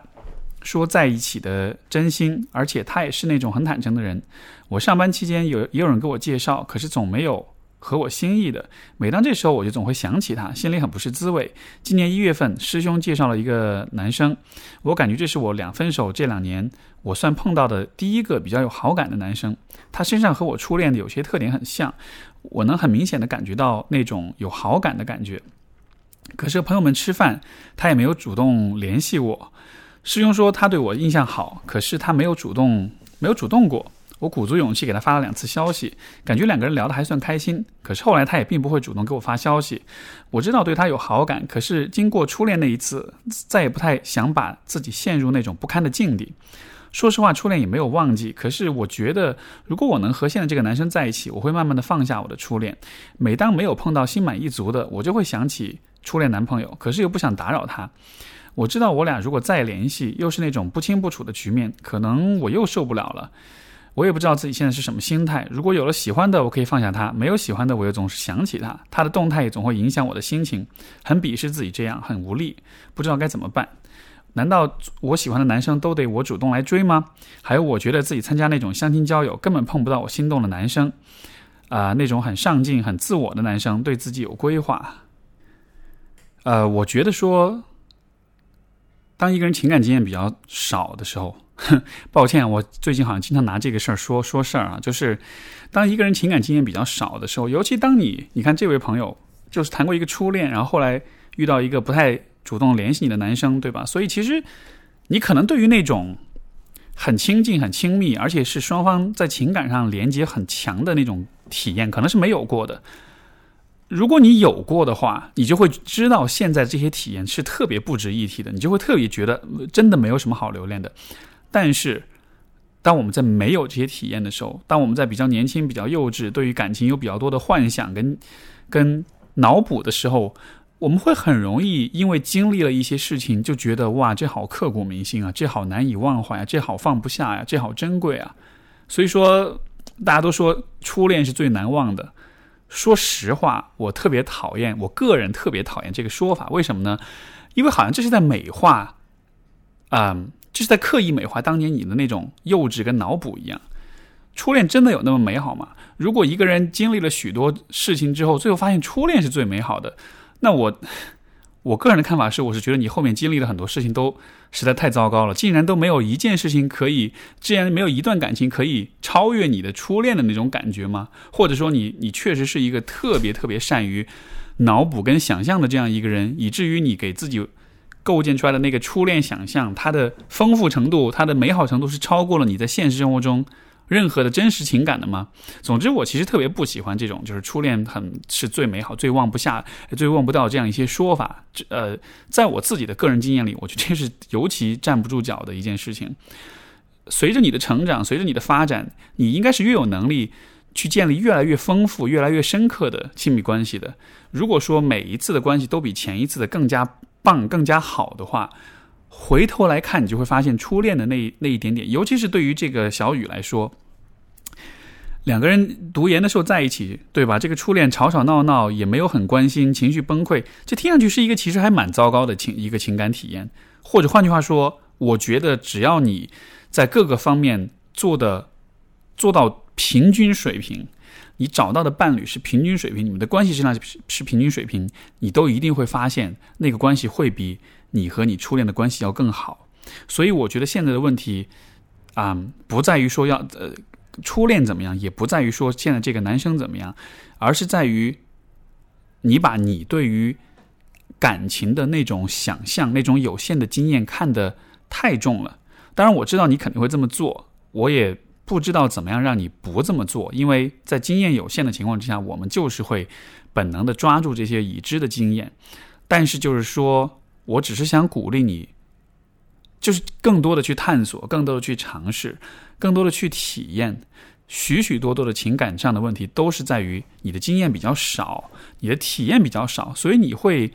说在一起的真心，而且他也是那种很坦诚的人。我上班期间有也有人给我介绍，可是总没有。合我心意的，每当这时候，我就总会想起他，心里很不是滋味。今年一月份，师兄介绍了一个男生，我感觉这是我两分手这两年，我算碰到的第一个比较有好感的男生。他身上和我初恋的有些特点很像，我能很明显的感觉到那种有好感的感觉。可是朋友们吃饭，他也没有主动联系我。师兄说他对我印象好，可是他没有主动，没有主动过。我鼓足勇气给他发了两次消息，感觉两个人聊得还算开心。可是后来他也并不会主动给我发消息。我知道对他有好感，可是经过初恋那一次，再也不太想把自己陷入那种不堪的境地。说实话，初恋也没有忘记。可是我觉得，如果我能和现在这个男生在一起，我会慢慢的放下我的初恋。每当没有碰到心满意足的，我就会想起初恋男朋友，可是又不想打扰他。我知道我俩如果再联系，又是那种不清不楚的局面，可能我又受不了了。我也不知道自己现在是什么心态。如果有了喜欢的，我可以放下他；没有喜欢的，我又总是想起他。他的动态也总会影响我的心情，很鄙视自己这样，很无力，不知道该怎么办。难道我喜欢的男生都得我主动来追吗？还有，我觉得自己参加那种相亲交友，根本碰不到我心动的男生。啊，那种很上进、很自我的男生，对自己有规划。呃，我觉得说，当一个人情感经验比较少的时候。抱歉，我最近好像经常拿这个事儿说说事儿啊。就是当一个人情感经验比较少的时候，尤其当你你看这位朋友就是谈过一个初恋，然后后来遇到一个不太主动联系你的男生，对吧？所以其实你可能对于那种很亲近、很亲密，而且是双方在情感上连接很强的那种体验，可能是没有过的。如果你有过的话，你就会知道现在这些体验是特别不值一提的，你就会特别觉得真的没有什么好留恋的。但是，当我们在没有这些体验的时候，当我们在比较年轻、比较幼稚，对于感情有比较多的幻想跟跟脑补的时候，我们会很容易因为经历了一些事情，就觉得哇，这好刻骨铭心啊，这好难以忘怀啊，这好放不下呀，这好珍贵啊。所以说，大家都说初恋是最难忘的。说实话，我特别讨厌，我个人特别讨厌这个说法。为什么呢？因为好像这是在美化，嗯。就是在刻意美化当年你的那种幼稚跟脑补一样，初恋真的有那么美好吗？如果一个人经历了许多事情之后，最后发现初恋是最美好的，那我我个人的看法是，我是觉得你后面经历了很多事情都实在太糟糕了，竟然都没有一件事情可以，竟然没有一段感情可以超越你的初恋的那种感觉吗？或者说你你确实是一个特别特别善于脑补跟想象的这样一个人，以至于你给自己构建出来的那个初恋想象，它的丰富程度、它的美好程度是超过了你在现实生活中。任何的真实情感的吗？总之，我其实特别不喜欢这种，就是初恋很是最美好、最忘不下、最忘不掉这样一些说法。呃，在我自己的个人经验里，我觉得这是尤其站不住脚的一件事情。随着你的成长，随着你的发展，你应该是越有能力去建立越来越丰富、越来越深刻的亲密关系的。如果说每一次的关系都比前一次的更加棒、更加好的话，回头来看，你就会发现初恋的那那一点点，尤其是对于这个小雨来说，两个人读研的时候在一起，对吧？这个初恋吵吵闹闹，也没有很关心，情绪崩溃，这听上去是一个其实还蛮糟糕的情一个情感体验。或者换句话说，我觉得只要你在各个方面做的做到平均水平，你找到的伴侣是平均水平，你们的关系质量是是平均水平，你都一定会发现那个关系会比。你和你初恋的关系要更好，所以我觉得现在的问题啊，不在于说要呃初恋怎么样，也不在于说现在这个男生怎么样，而是在于你把你对于感情的那种想象、那种有限的经验看得太重了。当然，我知道你肯定会这么做，我也不知道怎么样让你不这么做，因为在经验有限的情况之下，我们就是会本能的抓住这些已知的经验，但是就是说。我只是想鼓励你，就是更多的去探索，更多的去尝试，更多的去体验。许许多多的情感上的问题，都是在于你的经验比较少，你的体验比较少，所以你会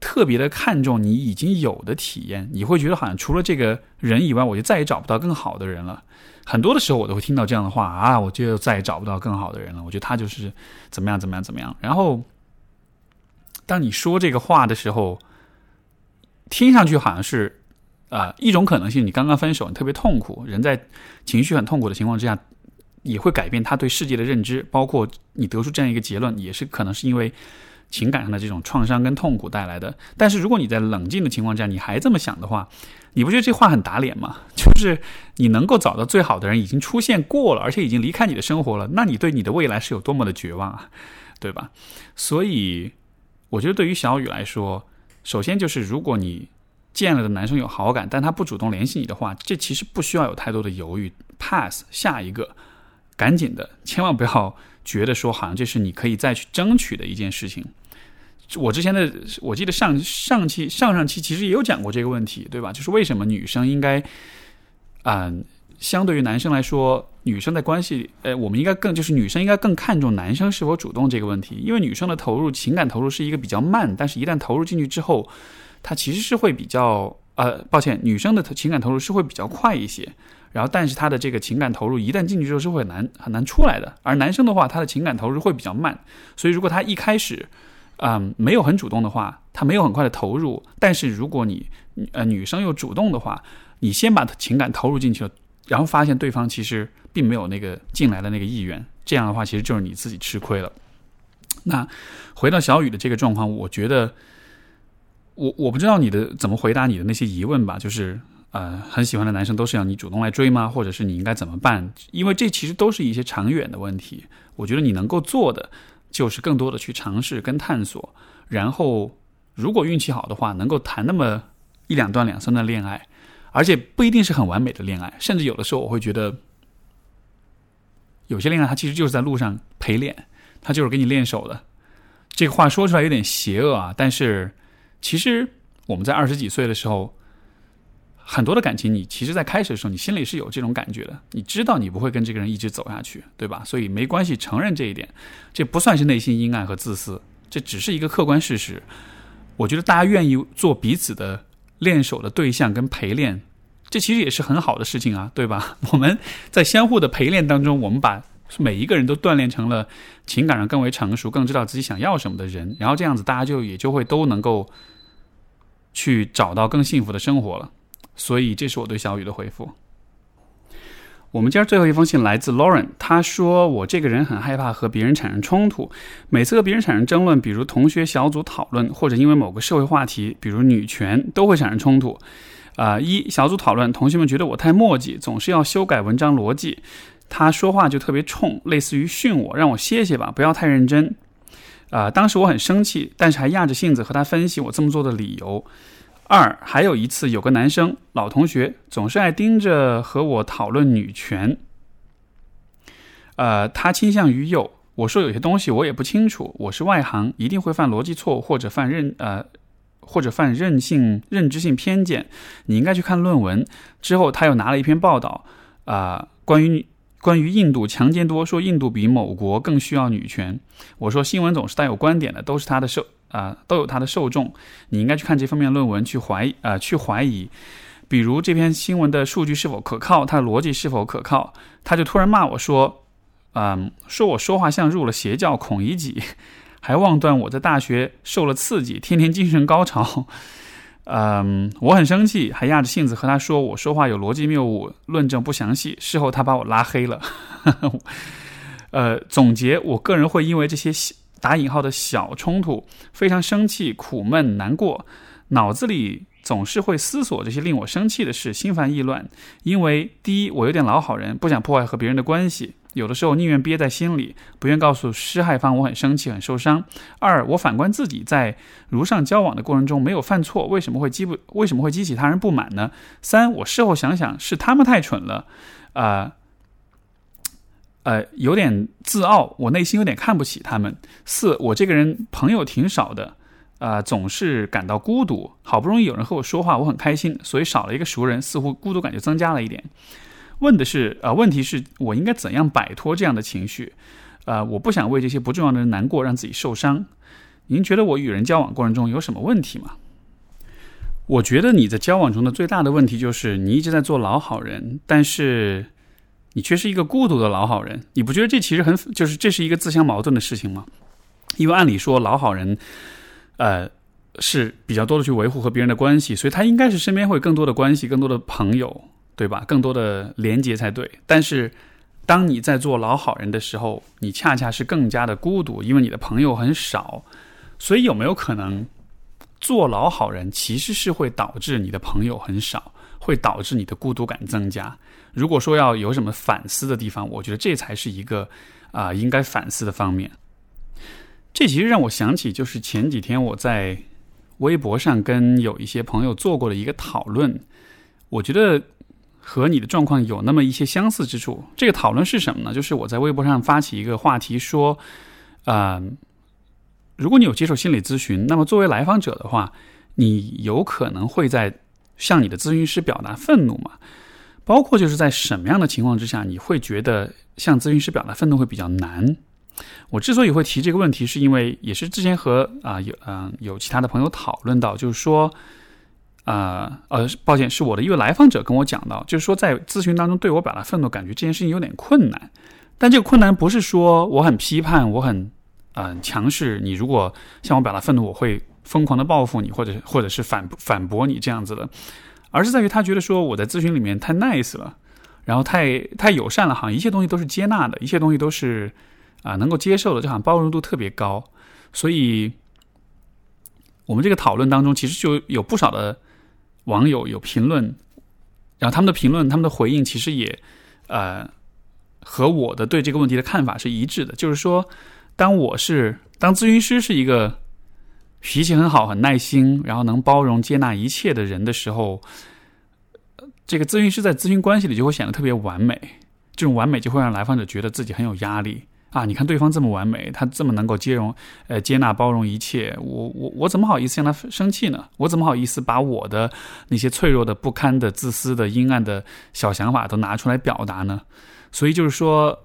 特别的看重你已经有的体验。你会觉得好像除了这个人以外，我就再也找不到更好的人了。很多的时候，我都会听到这样的话啊，我就再也找不到更好的人了。我觉得他就是怎么样怎么样怎么样。然后，当你说这个话的时候，听上去好像是，啊，一种可能性。你刚刚分手，你特别痛苦，人在情绪很痛苦的情况之下，也会改变他对世界的认知。包括你得出这样一个结论，也是可能是因为情感上的这种创伤跟痛苦带来的。但是如果你在冷静的情况下，你还这么想的话，你不觉得这话很打脸吗？就是你能够找到最好的人已经出现过了，而且已经离开你的生活了，那你对你的未来是有多么的绝望啊，对吧？所以，我觉得对于小雨来说。首先就是，如果你见了的男生有好感，但他不主动联系你的话，这其实不需要有太多的犹豫，pass 下一个，赶紧的，千万不要觉得说好像这是你可以再去争取的一件事情。我之前的我记得上上期上上期其实也有讲过这个问题，对吧？就是为什么女生应该，嗯。相对于男生来说，女生在关系，呃，我们应该更就是女生应该更看重男生是否主动这个问题，因为女生的投入情感投入是一个比较慢，但是一旦投入进去之后，它其实是会比较，呃，抱歉，女生的情感投入是会比较快一些，然后但是他的这个情感投入一旦进去之后是会很难很难出来的，而男生的话，他的情感投入会比较慢，所以如果他一开始，嗯，没有很主动的话，他没有很快的投入，但是如果你，呃，女生又主动的话，你先把情感投入进去了。然后发现对方其实并没有那个进来的那个意愿，这样的话其实就是你自己吃亏了。那回到小雨的这个状况，我觉得我我不知道你的怎么回答你的那些疑问吧，就是呃很喜欢的男生都是要你主动来追吗？或者是你应该怎么办？因为这其实都是一些长远的问题。我觉得你能够做的就是更多的去尝试跟探索，然后如果运气好的话，能够谈那么一两段两三段恋爱。而且不一定是很完美的恋爱，甚至有的时候我会觉得，有些恋爱它其实就是在路上陪练，它就是给你练手的。这个话说出来有点邪恶啊，但是其实我们在二十几岁的时候，很多的感情，你其实在开始的时候，你心里是有这种感觉的，你知道你不会跟这个人一直走下去，对吧？所以没关系，承认这一点，这不算是内心阴暗和自私，这只是一个客观事实。我觉得大家愿意做彼此的。练手的对象跟陪练，这其实也是很好的事情啊，对吧？我们在相互的陪练当中，我们把每一个人都锻炼成了情感上更为成熟、更知道自己想要什么的人，然后这样子大家就也就会都能够去找到更幸福的生活了。所以，这是我对小雨的回复。我们今儿最后一封信来自 Lauren，他说我这个人很害怕和别人产生冲突，每次和别人产生争论，比如同学小组讨论，或者因为某个社会话题，比如女权，都会产生冲突。啊，一小组讨论，同学们觉得我太墨迹，总是要修改文章逻辑，他说话就特别冲，类似于训我，让我歇歇吧，不要太认真。啊，当时我很生气，但是还压着性子和他分析我这么做的理由。二，还有一次，有个男生老同学，总是爱盯着和我讨论女权。呃，他倾向于右。我说有些东西我也不清楚，我是外行，一定会犯逻辑错误或者犯任呃或者犯任性认知性偏见。你应该去看论文。之后他又拿了一篇报道啊，关于关于印度强奸多，说印度比某国更需要女权。我说新闻总是带有观点的，都是他的受。啊，都有它的受众，你应该去看这方面论文，去怀疑啊，去怀疑，比如这篇新闻的数据是否可靠，它的逻辑是否可靠。他就突然骂我说，嗯，说我说话像入了邪教，孔乙己，还妄断我在大学受了刺激，天天精神高潮。嗯，我很生气，还压着性子和他说我说话有逻辑谬误，论证不详细。事后他把我拉黑了。呃，总结，我个人会因为这些。打引号的小冲突，非常生气、苦闷、难过，脑子里总是会思索这些令我生气的事，心烦意乱。因为第一，我有点老好人，不想破坏和别人的关系，有的时候宁愿憋在心里，不愿告诉施害方我很生气、很受伤。二，我反观自己在如上交往的过程中没有犯错，为什么会激不为什么会激起他人不满呢？三，我事后想想是他们太蠢了，啊。呃有点自傲，我内心有点看不起他们。四，我这个人朋友挺少的，啊，总是感到孤独。好不容易有人和我说话，我很开心，所以少了一个熟人，似乎孤独感就增加了一点。问的是，呃，问题是我应该怎样摆脱这样的情绪？呃，我不想为这些不重要的人难过，让自己受伤。您觉得我与人交往过程中有什么问题吗？我觉得你在交往中的最大的问题就是你一直在做老好人，但是。你却是一个孤独的老好人，你不觉得这其实很就是这是一个自相矛盾的事情吗？因为按理说老好人，呃，是比较多的去维护和别人的关系，所以他应该是身边会更多的关系、更多的朋友，对吧？更多的连接才对。但是当你在做老好人的时候，你恰恰是更加的孤独，因为你的朋友很少。所以有没有可能做老好人其实是会导致你的朋友很少，会导致你的孤独感增加？如果说要有什么反思的地方，我觉得这才是一个啊应该反思的方面。这其实让我想起，就是前几天我在微博上跟有一些朋友做过的一个讨论，我觉得和你的状况有那么一些相似之处。这个讨论是什么呢？就是我在微博上发起一个话题，说啊，如果你有接受心理咨询，那么作为来访者的话，你有可能会在向你的咨询师表达愤怒吗？包括就是在什么样的情况之下，你会觉得向咨询师表达愤怒会比较难？我之所以会提这个问题，是因为也是之前和啊有嗯有其他的朋友讨论到，就是说啊呃，抱歉，是我的一位来访者跟我讲到，就是说在咨询当中对我表达愤怒，感觉这件事情有点困难。但这个困难不是说我很批判，我很嗯强势。你如果向我表达愤怒，我会疯狂的报复你，或者或者是反反驳你这样子的。而是在于他觉得说我在咨询里面太 nice 了，然后太太友善了，好像一切东西都是接纳的，一切东西都是啊能够接受的，就好像包容度特别高。所以，我们这个讨论当中，其实就有不少的网友有评论，然后他们的评论、他们的回应，其实也呃和我的对这个问题的看法是一致的。就是说，当我是当咨询师是一个。脾气很好，很耐心，然后能包容接纳一切的人的时候，这个咨询师在咨询关系里就会显得特别完美。这种完美就会让来访者觉得自己很有压力啊！你看对方这么完美，他这么能够接容、呃接纳、包容一切，我我我怎么好意思向他生气呢？我怎么好意思把我的那些脆弱的、不堪的、自私的、阴暗的小想法都拿出来表达呢？所以就是说。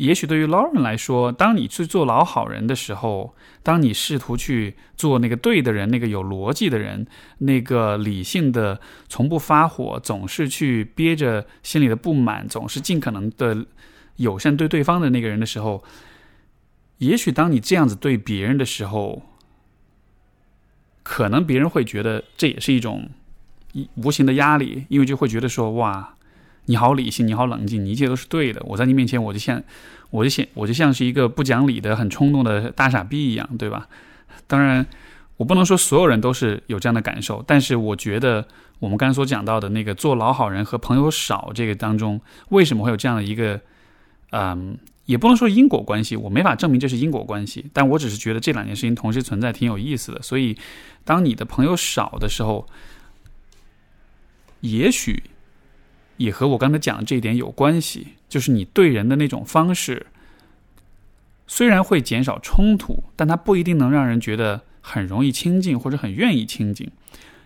也许对于 Lauren 来说，当你去做老好人的时候，当你试图去做那个对的人，那个有逻辑的人，那个理性的、从不发火、总是去憋着心里的不满、总是尽可能的友善对对方的那个人的时候，也许当你这样子对别人的时候，可能别人会觉得这也是一种无形的压力，因为就会觉得说哇。你好理性，你好冷静，你一切都是对的。我在你面前，我就像，我就像，我就像是一个不讲理的、很冲动的大傻逼一样，对吧？当然，我不能说所有人都是有这样的感受，但是我觉得我们刚才所讲到的那个做老好人和朋友少这个当中，为什么会有这样的一个，嗯，也不能说因果关系，我没法证明这是因果关系，但我只是觉得这两件事情同时存在，挺有意思的。所以，当你的朋友少的时候，也许。也和我刚才讲的这一点有关系，就是你对人的那种方式，虽然会减少冲突，但它不一定能让人觉得很容易亲近或者很愿意亲近，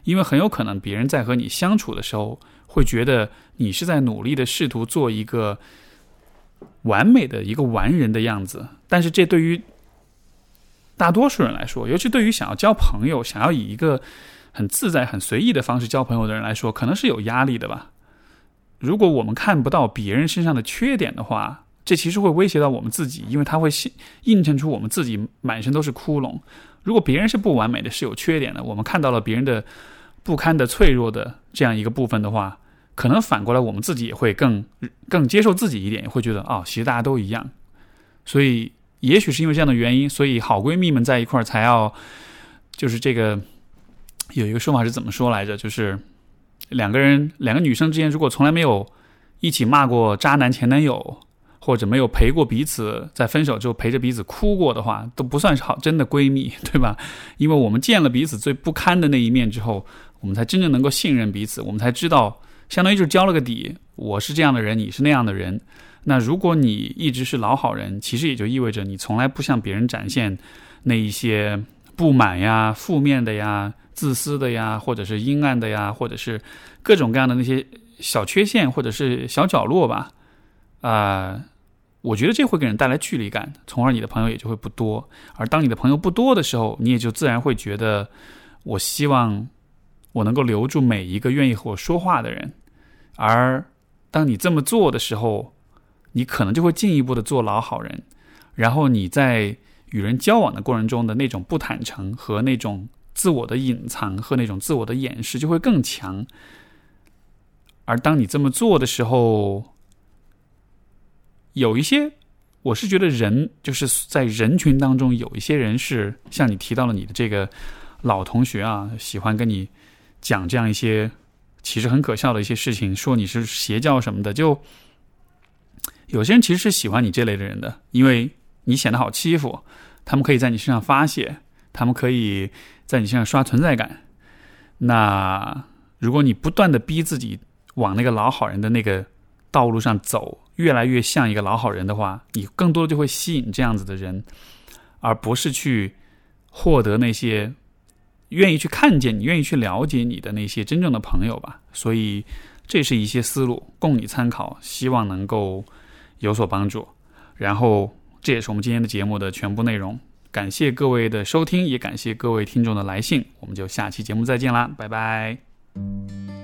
因为很有可能别人在和你相处的时候，会觉得你是在努力的试图做一个完美的一个完人的样子，但是这对于大多数人来说，尤其对于想要交朋友、想要以一个很自在、很随意的方式交朋友的人来说，可能是有压力的吧。如果我们看不到别人身上的缺点的话，这其实会威胁到我们自己，因为它会映衬出我们自己满身都是窟窿。如果别人是不完美的，是有缺点的，我们看到了别人的不堪的、脆弱的这样一个部分的话，可能反过来我们自己也会更更接受自己一点，也会觉得啊，其实大家都一样。所以，也许是因为这样的原因，所以好闺蜜们在一块儿才要，就是这个有一个说法是怎么说来着？就是。两个人，两个女生之间，如果从来没有一起骂过渣男前男友，或者没有陪过彼此，在分手之后陪着彼此哭过的话，都不算是好真的闺蜜，对吧？因为我们见了彼此最不堪的那一面之后，我们才真正能够信任彼此，我们才知道，相当于就是交了个底。我是这样的人，你是那样的人。那如果你一直是老好人，其实也就意味着你从来不向别人展现那一些不满呀、负面的呀。自私的呀，或者是阴暗的呀，或者是各种各样的那些小缺陷，或者是小角落吧，啊，我觉得这会给人带来距离感，从而你的朋友也就会不多。而当你的朋友不多的时候，你也就自然会觉得，我希望我能够留住每一个愿意和我说话的人。而当你这么做的时候，你可能就会进一步的做老好人，然后你在与人交往的过程中的那种不坦诚和那种。自我的隐藏和那种自我的掩饰就会更强，而当你这么做的时候，有一些，我是觉得人就是在人群当中有一些人是像你提到了你的这个老同学啊，喜欢跟你讲这样一些其实很可笑的一些事情，说你是邪教什么的，就有些人其实是喜欢你这类的人的，因为你显得好欺负，他们可以在你身上发泄，他们可以。在你身上刷存在感，那如果你不断的逼自己往那个老好人的那个道路上走，越来越像一个老好人的话，你更多的就会吸引这样子的人，而不是去获得那些愿意去看见你、愿意去了解你的那些真正的朋友吧。所以，这是一些思路供你参考，希望能够有所帮助。然后，这也是我们今天的节目的全部内容。感谢各位的收听，也感谢各位听众的来信，我们就下期节目再见啦，拜拜。